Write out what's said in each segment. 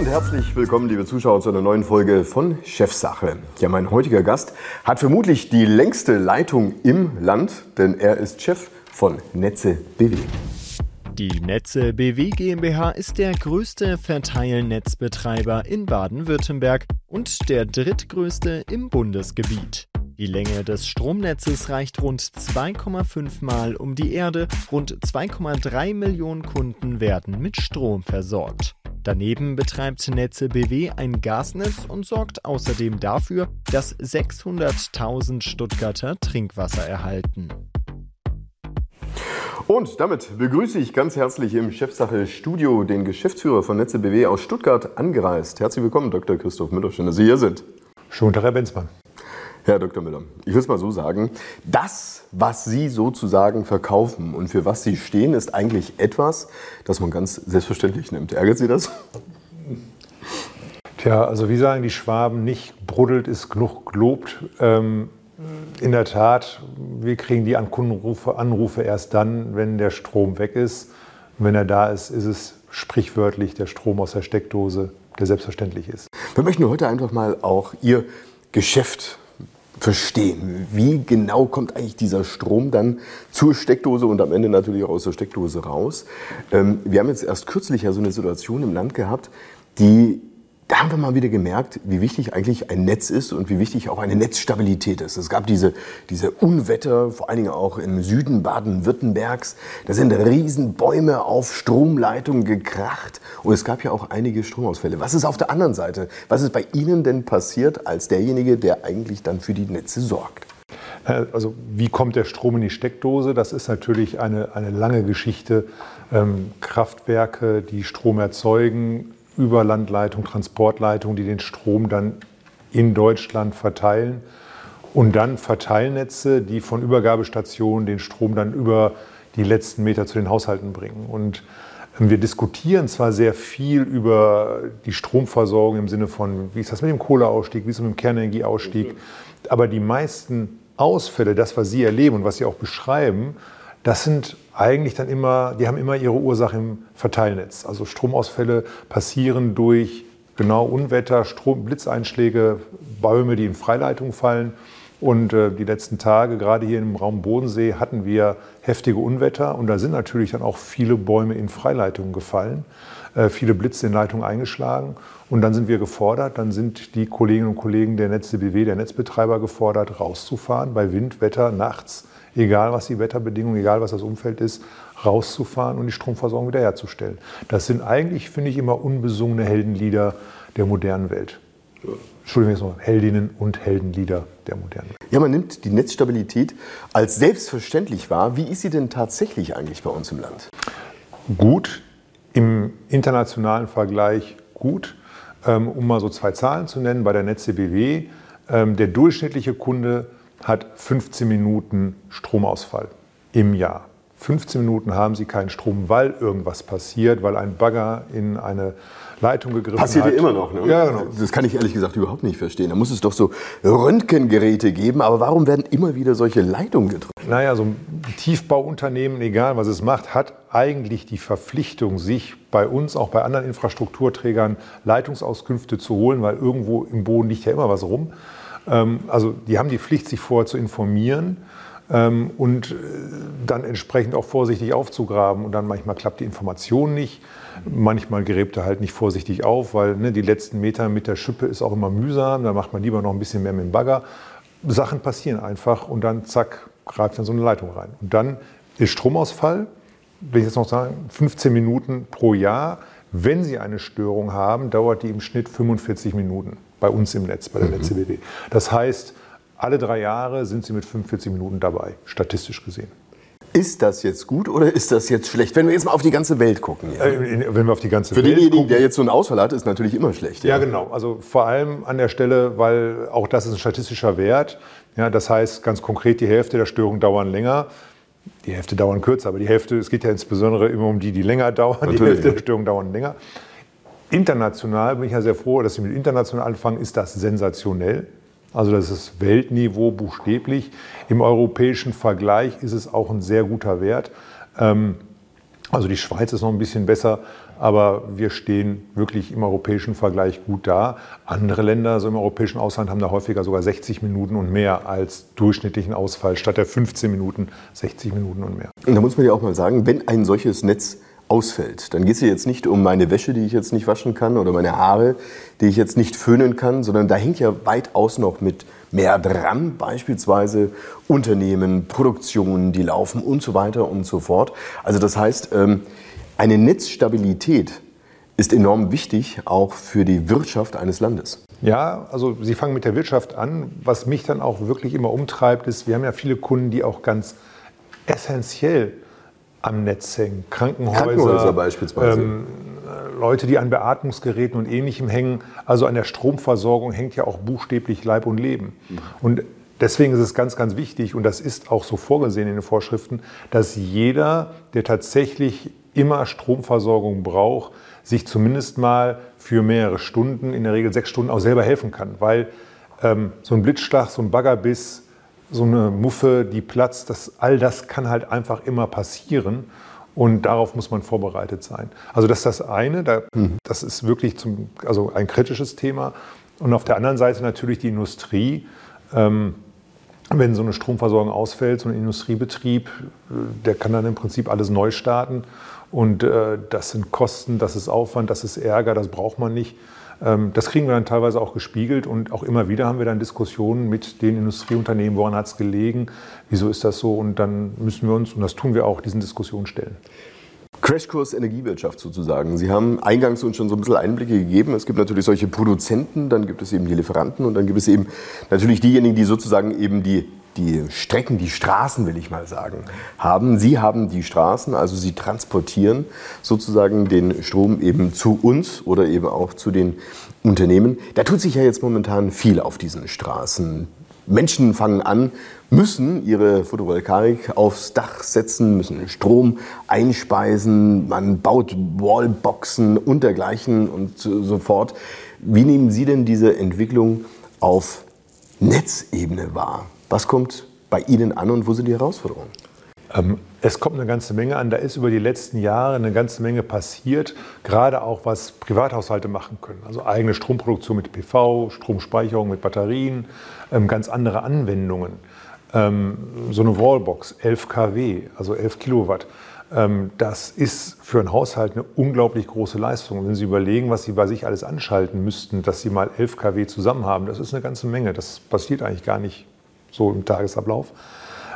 und herzlich willkommen, liebe Zuschauer, zu einer neuen Folge von Chefsache. Ja, mein heutiger Gast hat vermutlich die längste Leitung im Land, denn er ist Chef von Netze BW. Die Netze BW GmbH ist der größte Verteilnetzbetreiber in Baden-Württemberg und der drittgrößte im Bundesgebiet. Die Länge des Stromnetzes reicht rund 2,5 Mal um die Erde. Rund 2,3 Millionen Kunden werden mit Strom versorgt. Daneben betreibt Netze BW ein Gasnetz und sorgt außerdem dafür, dass 600.000 Stuttgarter Trinkwasser erhalten. Und damit begrüße ich ganz herzlich im Chefsache Studio den Geschäftsführer von Netze BW aus Stuttgart angereist. Herzlich willkommen, Dr. Christoph Müller. Schön, dass Sie hier sind. Schönen Tag, Herr Benzmann. Herr Dr. Müller, ich will es mal so sagen, das, was Sie sozusagen verkaufen und für was Sie stehen, ist eigentlich etwas, das man ganz selbstverständlich nimmt. Ärgert Sie das? Tja, also wie sagen die Schwaben, nicht bruddelt ist genug gelobt. Ähm, in der Tat, wir kriegen die Anrufe, Anrufe erst dann, wenn der Strom weg ist. Und wenn er da ist, ist es sprichwörtlich der Strom aus der Steckdose, der selbstverständlich ist. Wir möchten heute einfach mal auch Ihr Geschäft verstehen. Wie genau kommt eigentlich dieser Strom dann zur Steckdose und am Ende natürlich auch aus der Steckdose raus? Ähm, wir haben jetzt erst kürzlich ja so eine Situation im Land gehabt, die da haben wir mal wieder gemerkt, wie wichtig eigentlich ein Netz ist und wie wichtig auch eine Netzstabilität ist. Es gab diese, diese Unwetter, vor allen Dingen auch im Süden Baden-Württembergs. Da sind riesen Bäume auf Stromleitungen gekracht und es gab ja auch einige Stromausfälle. Was ist auf der anderen Seite? Was ist bei Ihnen denn passiert als derjenige, der eigentlich dann für die Netze sorgt? Äh, also wie kommt der Strom in die Steckdose? Das ist natürlich eine, eine lange Geschichte. Ähm, Kraftwerke, die Strom erzeugen, Überlandleitung, Transportleitung, die den Strom dann in Deutschland verteilen. Und dann Verteilnetze, die von Übergabestationen den Strom dann über die letzten Meter zu den Haushalten bringen. Und ähm, wir diskutieren zwar sehr viel über die Stromversorgung im Sinne von, wie ist das mit dem Kohleausstieg, wie ist es mit dem Kernenergieausstieg, aber die meisten Ausfälle, das, was Sie erleben und was Sie auch beschreiben, das sind eigentlich dann immer, die haben immer ihre Ursache im Verteilnetz. Also Stromausfälle passieren durch genau Unwetter, Strom, Blitzeinschläge, Bäume, die in Freileitung fallen. Und äh, die letzten Tage, gerade hier im Raum Bodensee, hatten wir heftige Unwetter. Und da sind natürlich dann auch viele Bäume in Freileitungen gefallen, äh, viele Blitze in Leitungen eingeschlagen. Und dann sind wir gefordert, dann sind die Kolleginnen und Kollegen der Netze BW, der Netzbetreiber gefordert, rauszufahren bei Wind, Wetter, nachts egal was die Wetterbedingungen, egal was das Umfeld ist, rauszufahren und die Stromversorgung wiederherzustellen. Das sind eigentlich, finde ich, immer unbesungene Heldenlieder der modernen Welt. Entschuldigung, Heldinnen und Heldenlieder der modernen Welt. Ja, man nimmt die Netzstabilität als selbstverständlich wahr. Wie ist sie denn tatsächlich eigentlich bei uns im Land? Gut, im internationalen Vergleich gut. Ähm, um mal so zwei Zahlen zu nennen, bei der Netze BW, ähm, der durchschnittliche Kunde hat 15 Minuten Stromausfall im Jahr. 15 Minuten haben sie keinen Strom, weil irgendwas passiert, weil ein Bagger in eine Leitung gegriffen Passiert hat. Passiert ja immer noch, ne? Ja, genau. Das kann ich ehrlich gesagt überhaupt nicht verstehen. Da muss es doch so Röntgengeräte geben, aber warum werden immer wieder solche Leitungen getroffen? Naja, so ein Tiefbauunternehmen, egal was es macht, hat eigentlich die Verpflichtung, sich bei uns, auch bei anderen Infrastrukturträgern, Leitungsauskünfte zu holen, weil irgendwo im Boden liegt ja immer was rum. Ähm, also die haben die Pflicht, sich vorher zu informieren ähm, und äh, dann entsprechend auch vorsichtig aufzugraben. Und dann manchmal klappt die Information nicht. Manchmal gräbt er halt nicht vorsichtig auf, weil ne, die letzten Meter mit der Schippe ist auch immer mühsam. Da macht man lieber noch ein bisschen mehr mit dem Bagger. Sachen passieren einfach und dann zack, greift dann so eine Leitung rein. Und dann ist Stromausfall, will ich jetzt noch sagen, 15 Minuten pro Jahr. Wenn Sie eine Störung haben, dauert die im Schnitt 45 Minuten bei uns im Netz, bei der mhm. Netze BW. Das heißt, alle drei Jahre sind Sie mit 45 Minuten dabei, statistisch gesehen. Ist das jetzt gut oder ist das jetzt schlecht? Wenn wir jetzt mal auf die ganze Welt gucken. Ja. Äh, wenn wir auf die ganze Für Welt denjenigen, gucken, der jetzt so einen Ausfall hat, ist natürlich immer schlecht. Ja. ja, genau. Also vor allem an der Stelle, weil auch das ist ein statistischer Wert. Ja, das heißt ganz konkret, die Hälfte der Störungen dauern länger. Die Hälfte dauern kürzer, aber die Hälfte, es geht ja insbesondere immer um die, die länger dauern. Natürlich, die Hälfte ja. der Störungen dauern länger. International bin ich ja sehr froh, dass Sie mit international anfangen, ist das sensationell. Also das ist Weltniveau buchstäblich. Im europäischen Vergleich ist es auch ein sehr guter Wert. Ähm, Also die Schweiz ist noch ein bisschen besser, aber wir stehen wirklich im europäischen Vergleich gut da. Andere Länder, so im europäischen Ausland, haben da häufiger sogar 60 Minuten und mehr als durchschnittlichen Ausfall, statt der 15 Minuten 60 Minuten und mehr. Und da muss man ja auch mal sagen, wenn ein solches Netz ausfällt, dann geht es ja jetzt nicht um meine Wäsche, die ich jetzt nicht waschen kann oder meine Haare, die ich jetzt nicht föhnen kann, sondern da hängt ja weitaus noch mit mehr dran, beispielsweise Unternehmen, Produktionen, die laufen und so weiter und so fort. Also das heißt, ähm, eine Netzstabilität ist enorm wichtig, auch für die Wirtschaft eines Landes. Ja, also Sie fangen mit der Wirtschaft an. Was mich dann auch wirklich immer umtreibt, ist, wir haben ja viele Kunden, die auch ganz essentiell am Netz hängen. Krankenhäuser, Krankenhäuser beispielsweise. Ähm, Leute, die an Beatmungsgeräten und Ähnlichem hängen. Also an der Stromversorgung hängt ja auch buchstäblich Leib und Leben. Mhm. Und deswegen ist es ganz, ganz wichtig, und das ist auch so vorgesehen in den Vorschriften, dass jeder, der tatsächlich immer Stromversorgung braucht, sich zumindest mal für mehrere Stunden, in der Regel sechs Stunden, auch selber helfen kann. Weil ähm, so ein Blitzschlag, so ein Baggerbiss, so eine Muffe, die platzt, das, all das kann halt einfach immer passieren. Und darauf muss man vorbereitet sein. Also das ist das eine, da, mhm. das ist wirklich zum, also ein kritisches Thema. Und auf der anderen Seite natürlich die Industrie. Ähm, wenn so eine Stromversorgung ausfällt, so ein Industriebetrieb, äh, der kann dann im Prinzip alles neu starten. Und äh, das sind Kosten, das ist Aufwand, das ist Ärger, das braucht man nicht. Ähm, das kriegen wir dann teilweise auch gespiegelt und auch immer wieder haben wir dann Diskussionen mit den Industrieunternehmen, woran hat es gelegen, wieso ist das so und dann müssen wir uns, und das tun wir auch, diesen Diskussionen stellen. Crashkurs Energiewirtschaft sozusagen. Sie haben eingangs uns schon so ein bisschen Einblicke gegeben. Es gibt natürlich solche Produzenten, dann gibt es eben die Lieferanten und dann gibt es eben natürlich diejenigen, die sozusagen eben die die Strecken, die Straßen, will ich mal sagen, haben. Sie haben die Straßen, also Sie transportieren sozusagen den Strom eben zu uns oder eben auch zu den Unternehmen. Da tut sich ja jetzt momentan viel auf diesen Straßen. Menschen fangen an, müssen ihre Photovoltaik aufs Dach setzen, müssen Strom einspeisen, man baut Wallboxen und dergleichen und so fort. Wie nehmen Sie denn diese Entwicklung auf Netzebene wahr? Was kommt bei Ihnen an und wo sind die Herausforderungen? Ähm, es kommt eine ganze Menge an. Da ist über die letzten Jahre eine ganze Menge passiert, gerade auch was Privathaushalte machen können. Also eigene Stromproduktion mit PV, Stromspeicherung mit Batterien, ähm, ganz andere Anwendungen. Ähm, so eine Wallbox, 11 kW, also 11 Kilowatt. Das ist für einen Haushalt eine unglaublich große Leistung. Wenn Sie überlegen, was Sie bei sich alles anschalten müssten, dass Sie mal 11 kW zusammen haben, das ist eine ganze Menge. Das passiert eigentlich gar nicht so im Tagesablauf.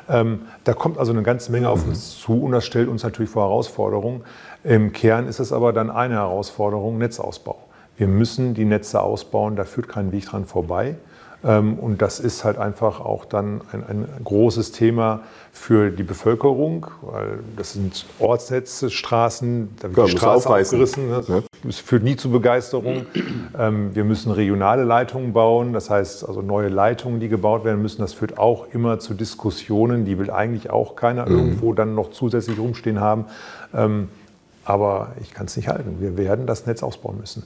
Ähm, da kommt also eine ganze Menge auf uns zu und das stellt uns natürlich vor Herausforderungen. Im Kern ist es aber dann eine Herausforderung, Netzausbau. Wir müssen die Netze ausbauen, da führt kein Weg dran vorbei. Ähm, und das ist halt einfach auch dann ein, ein, großes Thema für die Bevölkerung, weil das sind Ortsnetze, Straßen, da wird ja, die Straße aufgerissen. Ne? Ja. Es führt nie zu Begeisterung. Ähm, wir müssen regionale Leitungen bauen, das heißt also neue Leitungen, die gebaut werden müssen. Das führt auch immer zu Diskussionen, die will eigentlich auch keiner mhm. irgendwo dann noch zusätzlich rumstehen haben. Aber ich kann es nicht halten. Wir werden das Netz ausbauen müssen.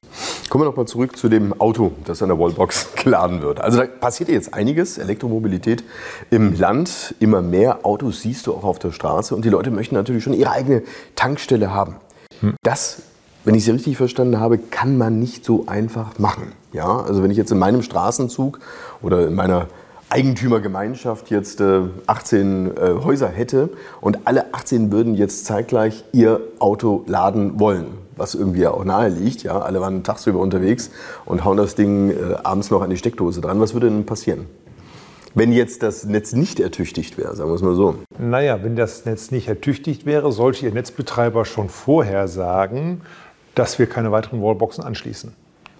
Kommen wir noch mal zurück zu dem Auto, das an der Wallbox geladen wird. Also da passiert jetzt einiges, Elektromobilität im Land. Immer mehr Autos siehst du auch auf der Straße und die Leute möchten natürlich schon ihre eigene Tankstelle haben. Hm. Das, wenn ich Sie richtig verstanden habe, kann man nicht so einfach machen. Ja, also wenn ich jetzt in meinem Straßenzug oder in meiner Eigentümergemeinschaft jetzt äh, 18 äh, Häuser hätte und alle 18 würden jetzt zeitgleich ihr Auto laden wollen, was irgendwie auch nahe liegt. Ja? Alle waren tagsüber unterwegs und hauen das Ding äh, abends noch an die Steckdose dran. Was würde denn passieren? Wenn jetzt das Netz nicht ertüchtigt wäre, sagen wir es mal so. Naja, wenn das Netz nicht ertüchtigt wäre, sollte Ihr Netzbetreiber schon vorher sagen, dass wir keine weiteren Wallboxen anschließen.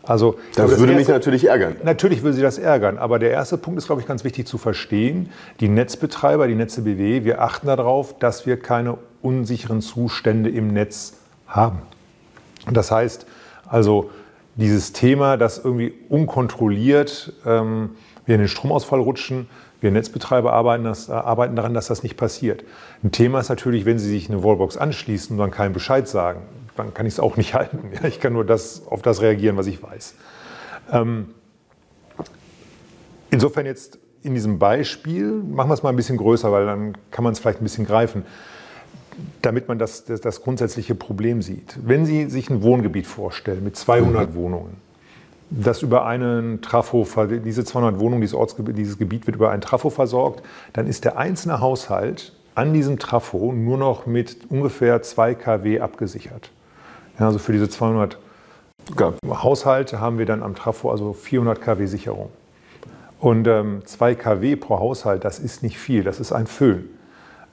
Also, das, das würde erste, mich natürlich ärgern. Natürlich würde Sie das ärgern. Aber der erste Punkt ist, glaube ich, ganz wichtig zu verstehen. Die Netzbetreiber, die Netze BW, wir achten darauf, dass wir keine unsicheren Zustände im Netz haben. Das heißt also, dieses Thema, dass irgendwie unkontrolliert ähm, wir in den Stromausfall rutschen, wir Netzbetreiber arbeiten, das, arbeiten, daran, dass das nicht passiert. Ein Thema ist natürlich, wenn Sie sich eine Wallbox anschließen und dann keinen Bescheid sagen dann kann ich es auch nicht halten. Ja, ich kann nur das, auf das reagieren, was ich weiß. Ähm, insofern jetzt in diesem Beispiel, machen wir es mal ein bisschen größer, weil dann kann man es vielleicht ein bisschen greifen. damit man das, das, das, grundsätzliche Problem sieht. Wenn Sie sich ein Wohngebiet vorstellen mit 200 mhm. Wohnungen, das über einen Trafo, diese 200 Wohnungen, dieses, Ortsgebiet, dieses Gebiet wird über einen Trafo versorgt, dann ist der einzelne Haushalt an diesem Trafo nur noch mit ungefähr 2 kW abgesichert. Ja, also für diese 200 ja. Haushalte haben wir dann am Trafo also 400 kW Sicherung. Und ähm, 2 kW pro Haushalt, das ist nicht viel, das ist ein Föhn.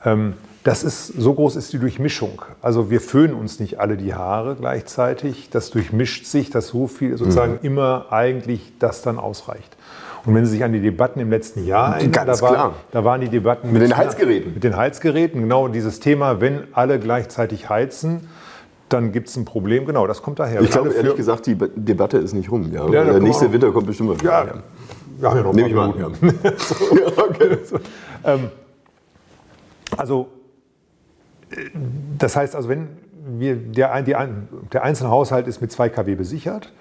Ähm, das ist, so groß ist die Durchmischung. Also wir föhnen uns nicht alle die Haare gleichzeitig. Das durchmischt sich, dass so viel sozusagen mhm. immer eigentlich das dann ausreicht. Und wenn Sie sich an die Debatten im letzten Jahr erinnern, da, war, da, waren die Debatten mit, mit den Heizgeräten. Mit den Heizgeräten, genau dieses Thema, wenn alle gleichzeitig heizen, dann gibt es ein Problem. Genau, das kommt daher. Ich glaube ehrlich gesagt, die Debatte ist nicht rum. Ja. ja Der nächste Winter kommt bestimmt mal wieder. Ja, wir haben ja noch Nehme ich mal an. Ja. so. ja, okay. so. ähm, also, äh, das heißt also, wenn wir, der, die, der einzelne Haushalt ist mit 2 kW besichert.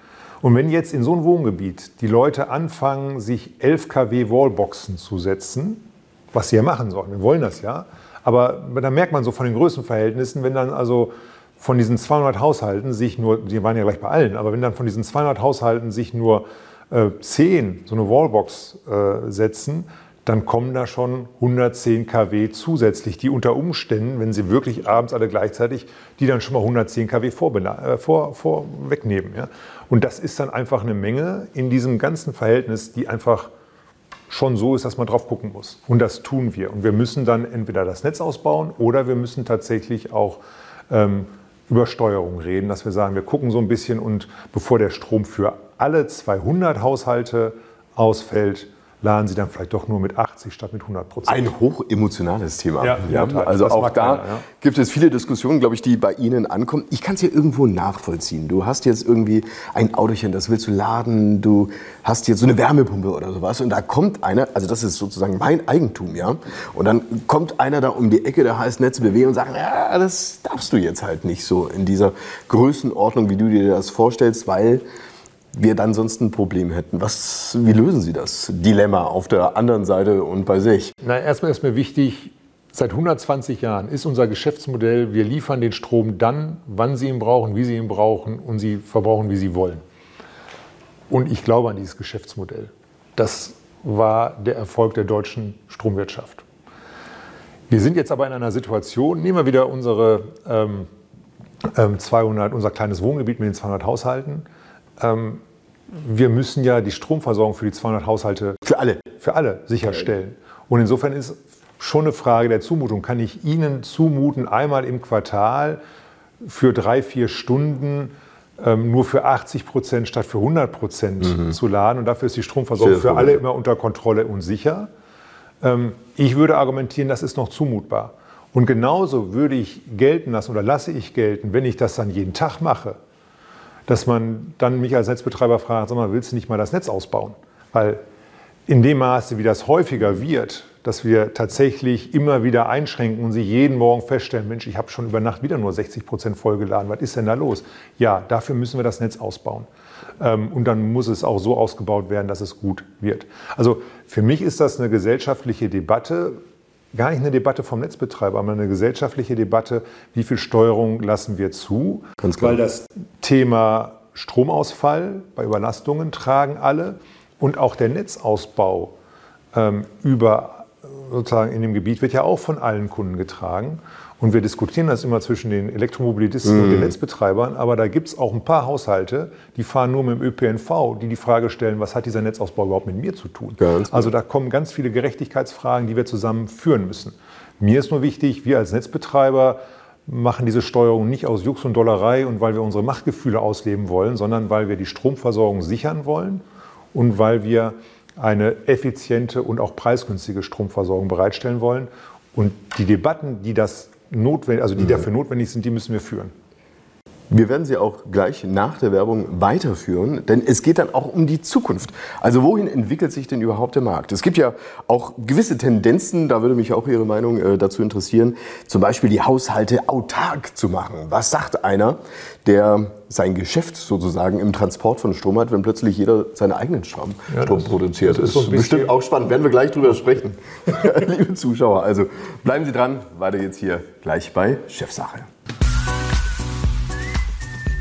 Und wenn jetzt in so einem Wohngebiet die Leute anfangen, sich 11 kW Wallboxen zu setzen, was sie ja machen sollen, wir wollen das ja, aber da merkt man so von den Größenverhältnissen, wenn dann also von diesen 200 Haushalten sich nur, die waren ja gleich bei allen, aber wenn dann von diesen 200 Haushalten sich nur äh, 10 so eine Wallbox äh, setzen, dann kommen da schon 110 kW zusätzlich, die unter Umständen, wenn sie wirklich abends alle gleichzeitig, die dann schon mal 110 kW äh, vor, vor, wegnehmen. Ja? Und das ist dann einfach eine Menge in diesem ganzen Verhältnis, die einfach schon so ist, dass man drauf gucken muss. Und das tun wir. Und wir müssen dann entweder das Netz ausbauen oder wir müssen tatsächlich auch ähm, über Steuerung reden, dass wir sagen, wir gucken so ein bisschen und bevor der Strom für alle 200 Haushalte ausfällt, laden sie dann vielleicht doch nur mit 80 statt mit 100 Prozent. Ein hochemotionales Thema. Ja, ja, also auch da keiner, ja. gibt es viele Diskussionen, glaube ich, die bei Ihnen ankommen. Ich kann es ja irgendwo nachvollziehen. Du hast jetzt irgendwie ein Autochen, das willst du laden, du hast jetzt so eine Wärmepumpe oder sowas und da kommt einer, also das ist sozusagen mein Eigentum, ja, und dann kommt einer da um die Ecke, der heißt Netze BW und sagt, ja, das darfst du jetzt halt nicht so in dieser Größenordnung, wie du dir das vorstellst, weil wir dann sonst ein Problem hätten. Was, wie lösen Sie das Dilemma auf der anderen Seite und bei sich? Na, erstmal ist mir wichtig, seit 120 Jahren ist unser Geschäftsmodell, wir liefern den Strom dann, wann Sie ihn brauchen, wie Sie ihn brauchen und Sie verbrauchen, wie Sie wollen. Und ich glaube an dieses Geschäftsmodell. Das war der Erfolg der deutschen Stromwirtschaft. Wir sind jetzt aber in einer Situation, nehmen wir wieder unsere ähm, 200, ähm, unser kleines Wohngebiet mit den 200 Haushalten. Ähm, wir müssen ja die Stromversorgung für die 200 Haushalte für alle, für alle sicherstellen. Und insofern ist schon eine Frage der Zumutung. Kann ich Ihnen zumuten, einmal im Quartal für drei, vier Stunden ähm, nur für 80 Prozent statt für 100 Prozent mhm. zu laden? Und dafür ist die Stromversorgung für alle immer unter Kontrolle und sicher. Ähm, ich würde argumentieren, das ist noch zumutbar. Und genauso würde ich gelten lassen oder lasse ich gelten, wenn ich das dann jeden Tag mache, dass man dann mich als Netzbetreiber fragt, sag mal, willst du nicht mal das Netz ausbauen? Weil in dem Maße, wie das häufiger wird, dass wir tatsächlich immer wieder einschränken und sie jeden Morgen feststellen, Mensch, ich habe schon über Nacht wieder nur 60 Prozent vollgeladen, was ist denn da los? Ja, dafür müssen wir das Netz ausbauen. Ähm, und dann muss es auch so ausgebaut werden, dass es gut wird. Also für mich ist das eine gesellschaftliche Debatte, gar nicht eine Debatte vom Netzbetreiber, aber eine gesellschaftliche Debatte, wie viel Steuerung lassen wir zu. Ganz klar. Weil das Thema Stromausfall bei Überlastungen tragen alle und auch der Netzausbau ähm, über sozusagen in dem Gebiet wird ja auch von allen Kunden getragen. Und wir diskutieren das immer zwischen den Elektromobilisten mm. und den mhm. Netzbetreibern, aber da gibt es auch ein paar Haushalte, die fahren nur mit dem ÖPNV, die die Frage stellen, was hat dieser Netzausbau überhaupt mit mir zu tun? Ganz also da kommen ganz viele Gerechtigkeitsfragen, die wir zusammen führen müssen. Mir ist nur wichtig, wir als Netzbetreiber machen diese Steuerung nicht aus Jux und Dollerei und weil wir unsere Machtgefühle ausleben wollen, sondern weil wir die Stromversorgung sichern wollen und weil wir eine effiziente und auch preisgünstige Stromversorgung bereitstellen wollen. Und die Debatten, die das notwendig, also die mhm. dafür notwendig sind, die müssen wir führen. Wir werden sie auch gleich nach der Werbung weiterführen, denn es geht dann auch um die Zukunft. Also wohin entwickelt sich denn überhaupt der Markt? Es gibt ja auch gewisse Tendenzen, da würde mich auch Ihre Meinung äh, dazu interessieren, zum Beispiel die Haushalte autark zu machen. Was sagt einer, der sein Geschäft sozusagen im Transport von Strom hat, wenn plötzlich jeder seinen eigenen Strom, ja, Strom das, produziert? Das ist, so bestimmt auch spannend, werden wir gleich drüber sprechen, liebe Zuschauer. Also bleiben Sie dran, weiter jetzt hier gleich bei Chefsache.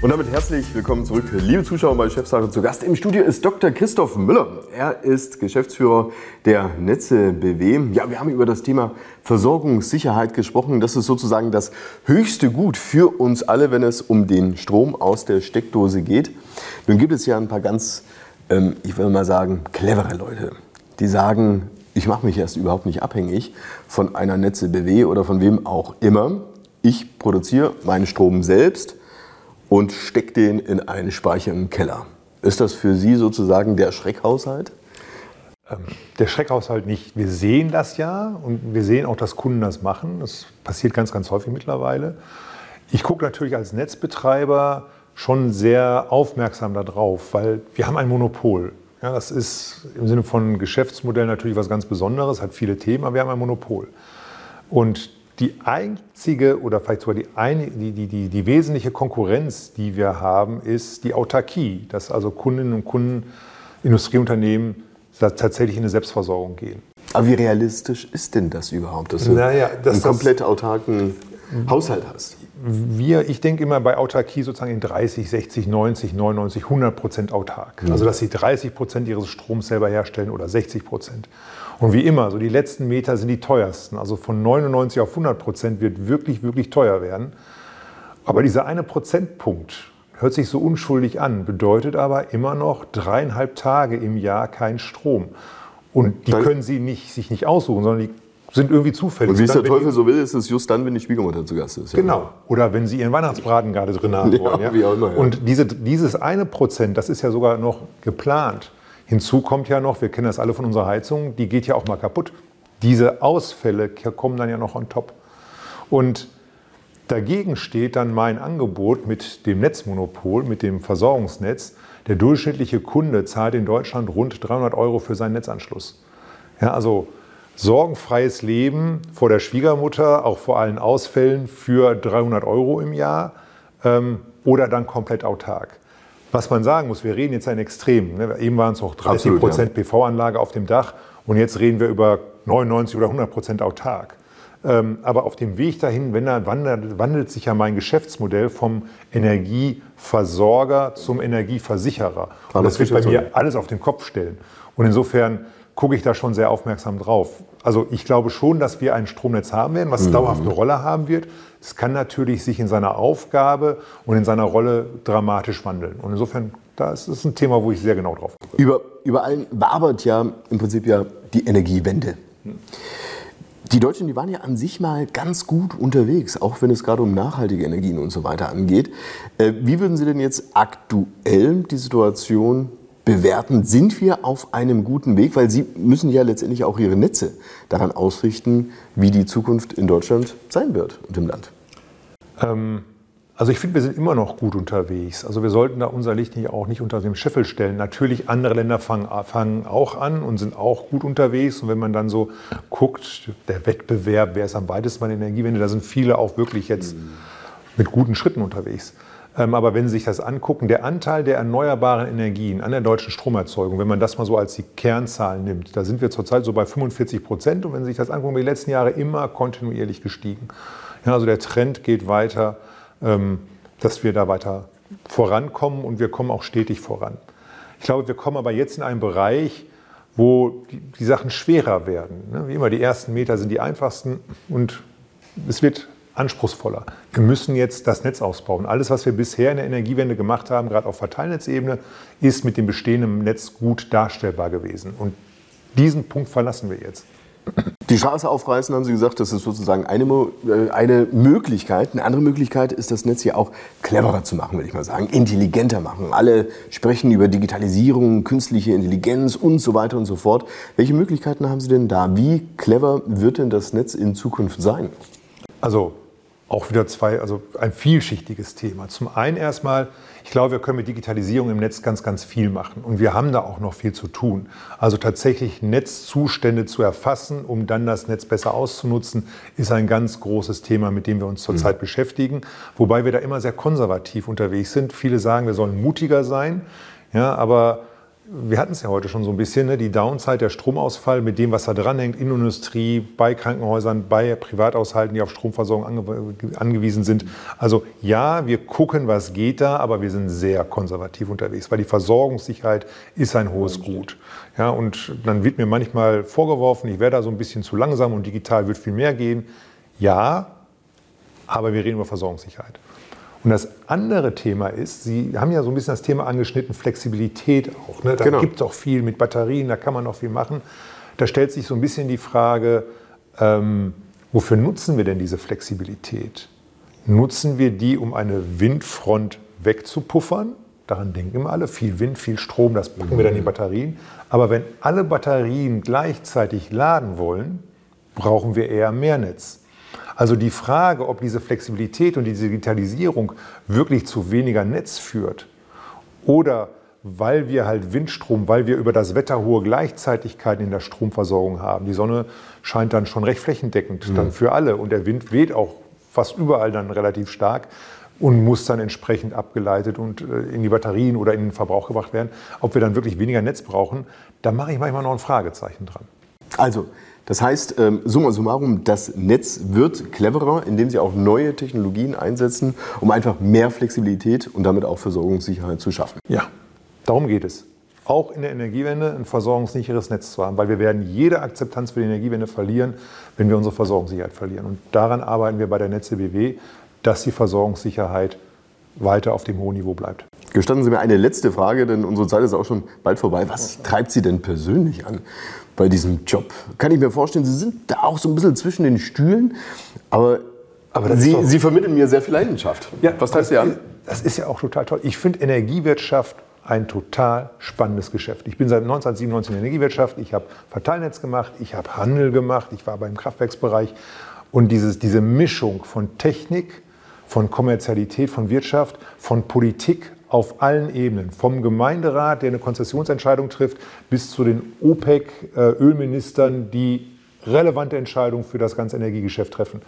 Und damit herzlich willkommen zurück, liebe Zuschauer bei Chefsache. Zu Gast im Studio ist Dr. Christoph Müller. Er ist Geschäftsführer der Netze BW. Ja, wir haben über das Thema Versorgungssicherheit gesprochen. Das ist sozusagen das höchste Gut für uns alle, wenn es um den Strom aus der Steckdose geht. Nun gibt es ja ein paar ganz, ähm, ich will mal sagen, clevere Leute, die sagen, ich mache mich erst überhaupt nicht abhängig von einer Netze BW oder von wem auch immer. Ich produziere meinen Strom selbst und steckt den in einen Speicher im Keller. Ist das für Sie sozusagen der Schreckhaushalt? Ähm, der Schreckhaushalt nicht. Wir sehen das ja und wir sehen auch, dass Kunden das machen. Das passiert ganz, ganz häufig mittlerweile. Ich gucke natürlich als Netzbetreiber schon sehr aufmerksam darauf, weil wir haben ein Monopol. Ja, das ist im Sinne von Geschäftsmodell natürlich was ganz Besonderes, hat viele Themen, aber wir haben ein Monopol. Und die einzige oder vielleicht sogar die, eine, die, die, die, die wesentliche Konkurrenz, die wir haben, ist die Autarkie, dass also Kundinnen und Kunden, Industrieunternehmen tatsächlich in eine Selbstversorgung gehen. Aber wie realistisch ist denn das überhaupt, dass du naja, dass einen komplett autarken Haushalt hast? Wir, ich denke immer bei Autarkie sozusagen in 30, 60, 90, 99, 100 Prozent autark. Mhm. Also dass sie 30 Prozent ihres Stroms selber herstellen oder 60 Prozent. Und wie immer, so die letzten Meter sind die teuersten. Also von 99 auf 100 Prozent wird wirklich, wirklich teuer werden. Aber dieser eine Prozentpunkt hört sich so unschuldig an, bedeutet aber immer noch dreieinhalb Tage im Jahr kein Strom. Und die können Sie nicht, sich nicht aussuchen, sondern die sind irgendwie zufällig. Und wie es der Teufel so will, ist es just dann, wenn die Schwiegermutter zu Gast ist. Ja. Genau. Oder wenn Sie Ihren Weihnachtsbraten gerade drin haben wollen. Ja, auch immer, ja. Und diese, dieses eine Prozent, das ist ja sogar noch geplant. Hinzu kommt ja noch, wir kennen das alle von unserer Heizung, die geht ja auch mal kaputt. Diese Ausfälle kommen dann ja noch on top. Und dagegen steht dann mein Angebot mit dem Netzmonopol, mit dem Versorgungsnetz. Der durchschnittliche Kunde zahlt in Deutschland rund 300 Euro für seinen Netzanschluss. Ja, also sorgenfreies Leben vor der Schwiegermutter, auch vor allen Ausfällen für 300 Euro im Jahr ähm, oder dann komplett autark. Was man sagen muss, wir reden jetzt ein Extrem. Ne? Eben waren es noch 30 Prozent ja. PV-Anlage auf dem Dach und jetzt reden wir über 99 oder 100 Prozent autark. Ähm, aber auf dem Weg dahin wenn er wandelt, wandelt sich ja mein Geschäftsmodell vom Energieversorger zum Energieversicherer. Und das wird bei mir alles auf den Kopf stellen. Und insofern gucke ich da schon sehr aufmerksam drauf. Also ich glaube schon, dass wir ein Stromnetz haben werden, was mhm. dauerhaft eine Rolle haben wird. Es kann natürlich sich in seiner Aufgabe und in seiner Rolle dramatisch wandeln. Und insofern, das ist ein Thema, wo ich sehr genau drauf gucke. Über, überall wabert ja im Prinzip ja die Energiewende. Die Deutschen, die waren ja an sich mal ganz gut unterwegs, auch wenn es gerade um nachhaltige Energien und so weiter angeht. Äh, wie würden Sie denn jetzt aktuell die Situation bewerten, sind wir auf einem guten Weg, weil Sie müssen ja letztendlich auch Ihre Netze daran ausrichten, wie die Zukunft in Deutschland sein wird und im Land. Ähm, also ich finde, wir sind immer noch gut unterwegs. Also wir sollten da unser Licht nicht auch nicht unter dem Scheffel stellen. Natürlich, andere Länder fangen, fangen auch an und sind auch gut unterwegs. Und wenn man dann so guckt, der Wettbewerb, wer ist am weitesten bei der Energiewende, da sind viele auch wirklich jetzt mhm. mit guten Schritten unterwegs. Ähm, aber wenn Sie sich das angucken, der Anteil der erneuerbaren Energien an der deutschen Stromerzeugung, wenn man das mal so als die Kernzahl nimmt, da sind wir zurzeit so bei 45 Prozent. Und wenn Sie sich das angucken, die letzten Jahre immer kontinuierlich gestiegen. Ja, also der Trend geht weiter, ähm, dass wir da weiter vorankommen und wir kommen auch stetig voran. Ich glaube, wir kommen aber jetzt in einen Bereich, wo die, Sachen schwerer werden. Ne? Wie immer, die ersten Meter sind die einfachsten und es wird anspruchsvoller. Wir müssen jetzt das Netz ausbauen. Alles, was wir bisher in der Energiewende gemacht haben, gerade auf Verteilnetzebene, ist mit dem bestehenden Netz gut darstellbar gewesen. Und diesen Punkt verlassen wir jetzt. Die Straße aufreißen, haben Sie gesagt, das ist sozusagen eine, äh, eine Möglichkeit. Eine andere Möglichkeit ist, das Netz hier auch cleverer zu machen, würde ich mal sagen, intelligenter machen. Alle sprechen über Digitalisierung, künstliche Intelligenz und so weiter und so fort. Welche Möglichkeiten haben Sie denn da? Wie clever wird denn das Netz in Zukunft sein? Also auch wieder zwei, also ein vielschichtiges Thema. Zum einen erstmal, ich glaube, wir können mit Digitalisierung im Netz ganz, ganz viel machen. Und wir haben da auch noch viel zu tun. Also tatsächlich Netzzustände zu erfassen, um dann das Netz besser auszunutzen, ist ein ganz großes Thema, mit dem wir uns zurzeit mhm. beschäftigen. Wobei wir da immer sehr konservativ unterwegs sind. Viele sagen, wir sollen mutiger sein. Ja, aber wir hatten es ja heute schon so ein bisschen, ne? die Downside, der Stromausfall mit dem, was da dranhängt, in Industrie, bei Krankenhäusern, bei Privathaushalten, die auf Stromversorgung ange angewiesen sind. Also ja, wir gucken, was geht da, aber wir sind sehr konservativ unterwegs, weil die Versorgungssicherheit ist ein hohes Gut. Ja, und dann wird mir manchmal vorgeworfen, ich wäre da so ein bisschen zu langsam und digital wird viel mehr gehen. Ja, aber wir reden über Versorgungssicherheit. Und das andere Thema ist, Sie haben ja so ein bisschen das Thema angeschnitten, Flexibilität auch. Ne? Da genau. gibt es auch viel mit Batterien, da kann man auch viel machen. Da stellt sich so ein bisschen die Frage, ähm, wofür nutzen wir denn diese Flexibilität? Nutzen wir die, um eine Windfront wegzupuffern? Daran denken immer alle, viel Wind, viel Strom, das packen wir dann in die Batterien. Aber wenn alle Batterien gleichzeitig laden wollen, brauchen wir eher mehr Netz. Also die Frage, ob diese Flexibilität und diese Digitalisierung wirklich zu weniger Netz führt oder weil wir halt Windstrom, weil wir über das Wetter hohe Gleichzeitigkeiten in der Stromversorgung haben. Die Sonne scheint dann schon recht flächendeckend mhm. dann für alle und der Wind weht auch fast überall dann relativ stark und muss dann entsprechend abgeleitet und äh, in die Batterien oder in den Verbrauch gebracht werden. Ob wir dann wirklich weniger Netz brauchen, da mache ich manchmal noch ein Fragezeichen dran. Also, das heißt, ähm, summa summarum, das Netz wird cleverer, indem sie auch neue Technologien einsetzen, um einfach mehr Flexibilität und damit auch Versorgungssicherheit zu schaffen. Ja, darum geht es. Auch in der Energiewende ein versorgungssicheres Netz zu haben, weil wir werden jede Akzeptanz für die Energiewende verlieren, wenn wir unsere Versorgungssicherheit verlieren. Und daran arbeiten wir bei der Netze BW, dass die Versorgungssicherheit weiter auf dem hohen Niveau bleibt. Gestatten Sie mir eine letzte Frage, denn unsere Zeit ist auch schon bald vorbei. Was treibt Sie denn persönlich an? bei diesem Job. Kann ich mir vorstellen, Sie sind da auch so ein bisschen zwischen den Stühlen, aber, aber Sie, Sie, vermitteln mir sehr viel Leidenschaft. Ja, Was treibt Sie an? Das ist ja auch total toll. Ich finde Energiewirtschaft ein total spannendes Geschäft. Ich bin seit 1997 in der Energiewirtschaft. Ich habe Verteilnetz gemacht, ich habe Handel gemacht, ich war beim Kraftwerksbereich. Und dieses, diese Mischung von Technik, von Kommerzialität, von Wirtschaft, von Politik auf allen Ebenen, vom Gemeinderat, der eine Konzessionsentscheidung trifft, bis zu den OPEC-Ölministern, die relevante Entscheidungen für das ganze Energiegeschäft treffen.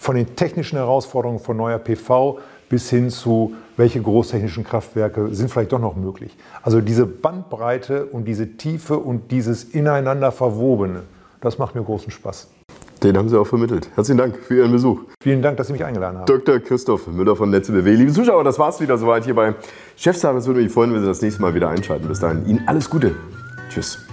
Von den technischen Herausforderungen von neuer PV bis hin zu, welche großtechnischen Kraftwerke sind vielleicht doch noch möglich. Also diese Bandbreite und diese Tiefe und dieses ineinander Verwobene, das macht mir großen Spaß. Den haben Sie auch vermittelt. Herzlichen Dank für Ihren Besuch. Vielen Dank, dass Sie mich eingeladen haben. Dr. Christoph Müller von Netze BW. Liebe Zuschauer, das war es wieder soweit hier bei Chefsagen. Es würde mich freuen, wenn Sie das nächste Mal wieder einschalten. Bis dahin Ihnen alles Gute. Tschüss.